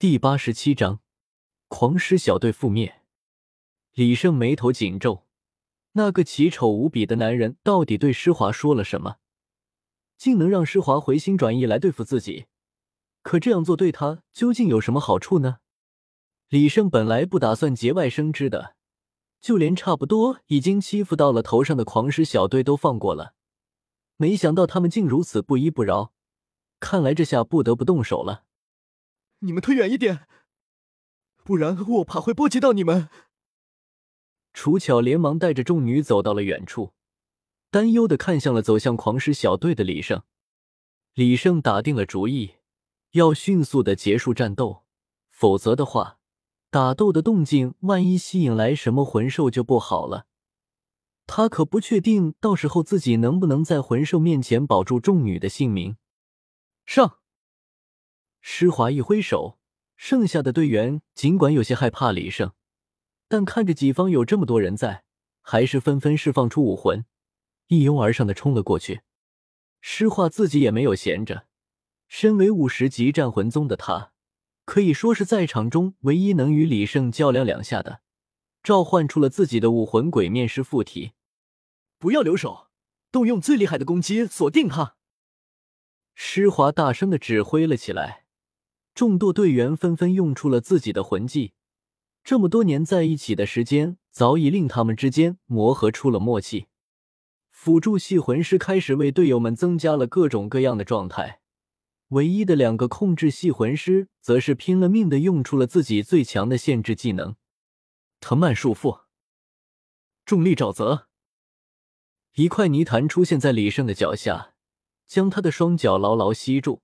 第八十七章，狂狮小队覆灭。李胜眉头紧皱，那个奇丑无比的男人到底对施华说了什么，竟能让施华回心转意来对付自己？可这样做对他究竟有什么好处呢？李胜本来不打算节外生枝的，就连差不多已经欺负到了头上的狂狮小队都放过了，没想到他们竟如此不依不饶，看来这下不得不动手了。你们退远一点，不然我怕会波及到你们。楚巧连忙带着众女走到了远处，担忧的看向了走向狂狮小队的李胜。李胜打定了主意，要迅速的结束战斗，否则的话，打斗的动静万一吸引来什么魂兽就不好了。他可不确定到时候自己能不能在魂兽面前保住众女的性命。上！施华一挥手，剩下的队员尽管有些害怕李胜，但看着己方有这么多人在，还是纷纷释放出武魂，一拥而上的冲了过去。施华自己也没有闲着，身为五十级战魂宗的他，可以说是在场中唯一能与李胜较量两下的，召唤出了自己的武魂鬼面师附体。不要留手，动用最厉害的攻击锁定他！施华大声的指挥了起来。众多队员纷纷用出了自己的魂技，这么多年在一起的时间早已令他们之间磨合出了默契。辅助系魂师开始为队友们增加了各种各样的状态，唯一的两个控制系魂师则是拼了命的用出了自己最强的限制技能——藤蔓束缚、重力沼泽。一块泥潭出现在李胜的脚下，将他的双脚牢牢吸住。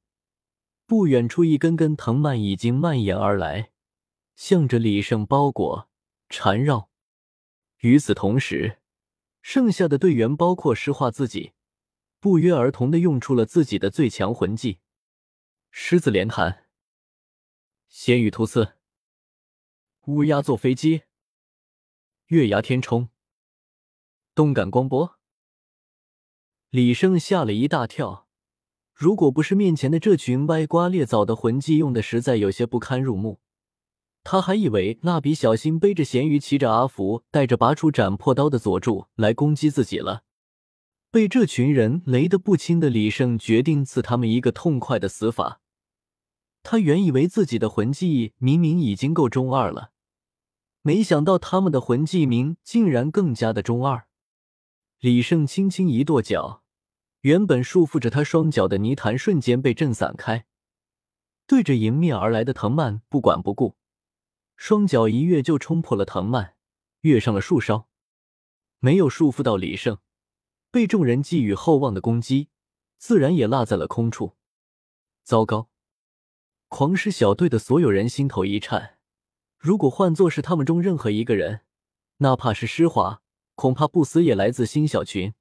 不远处，一根根藤蔓已经蔓延而来，向着李胜包裹缠绕。与此同时，剩下的队员，包括石化自己，不约而同的用出了自己的最强魂技：狮子连弹、仙羽突刺、乌鸦坐飞机、月牙天冲、动感光波。李胜吓了一大跳。如果不是面前的这群歪瓜裂枣的魂技用的实在有些不堪入目，他还以为蜡笔小新背着咸鱼，骑着阿福，带着拔出斩破刀的佐助来攻击自己了。被这群人雷得不轻的李胜决定赐他们一个痛快的死法。他原以为自己的魂技明明已经够中二了，没想到他们的魂技名竟然更加的中二。李胜轻轻一跺脚。原本束缚着他双脚的泥潭瞬间被震散开，对着迎面而来的藤蔓不管不顾，双脚一跃就冲破了藤蔓，跃上了树梢。没有束缚到李胜，被众人寄予厚望的攻击，自然也落在了空处。糟糕！狂狮小队的所有人心头一颤，如果换作是他们中任何一个人，哪怕是施华，恐怕不死也来自新小群。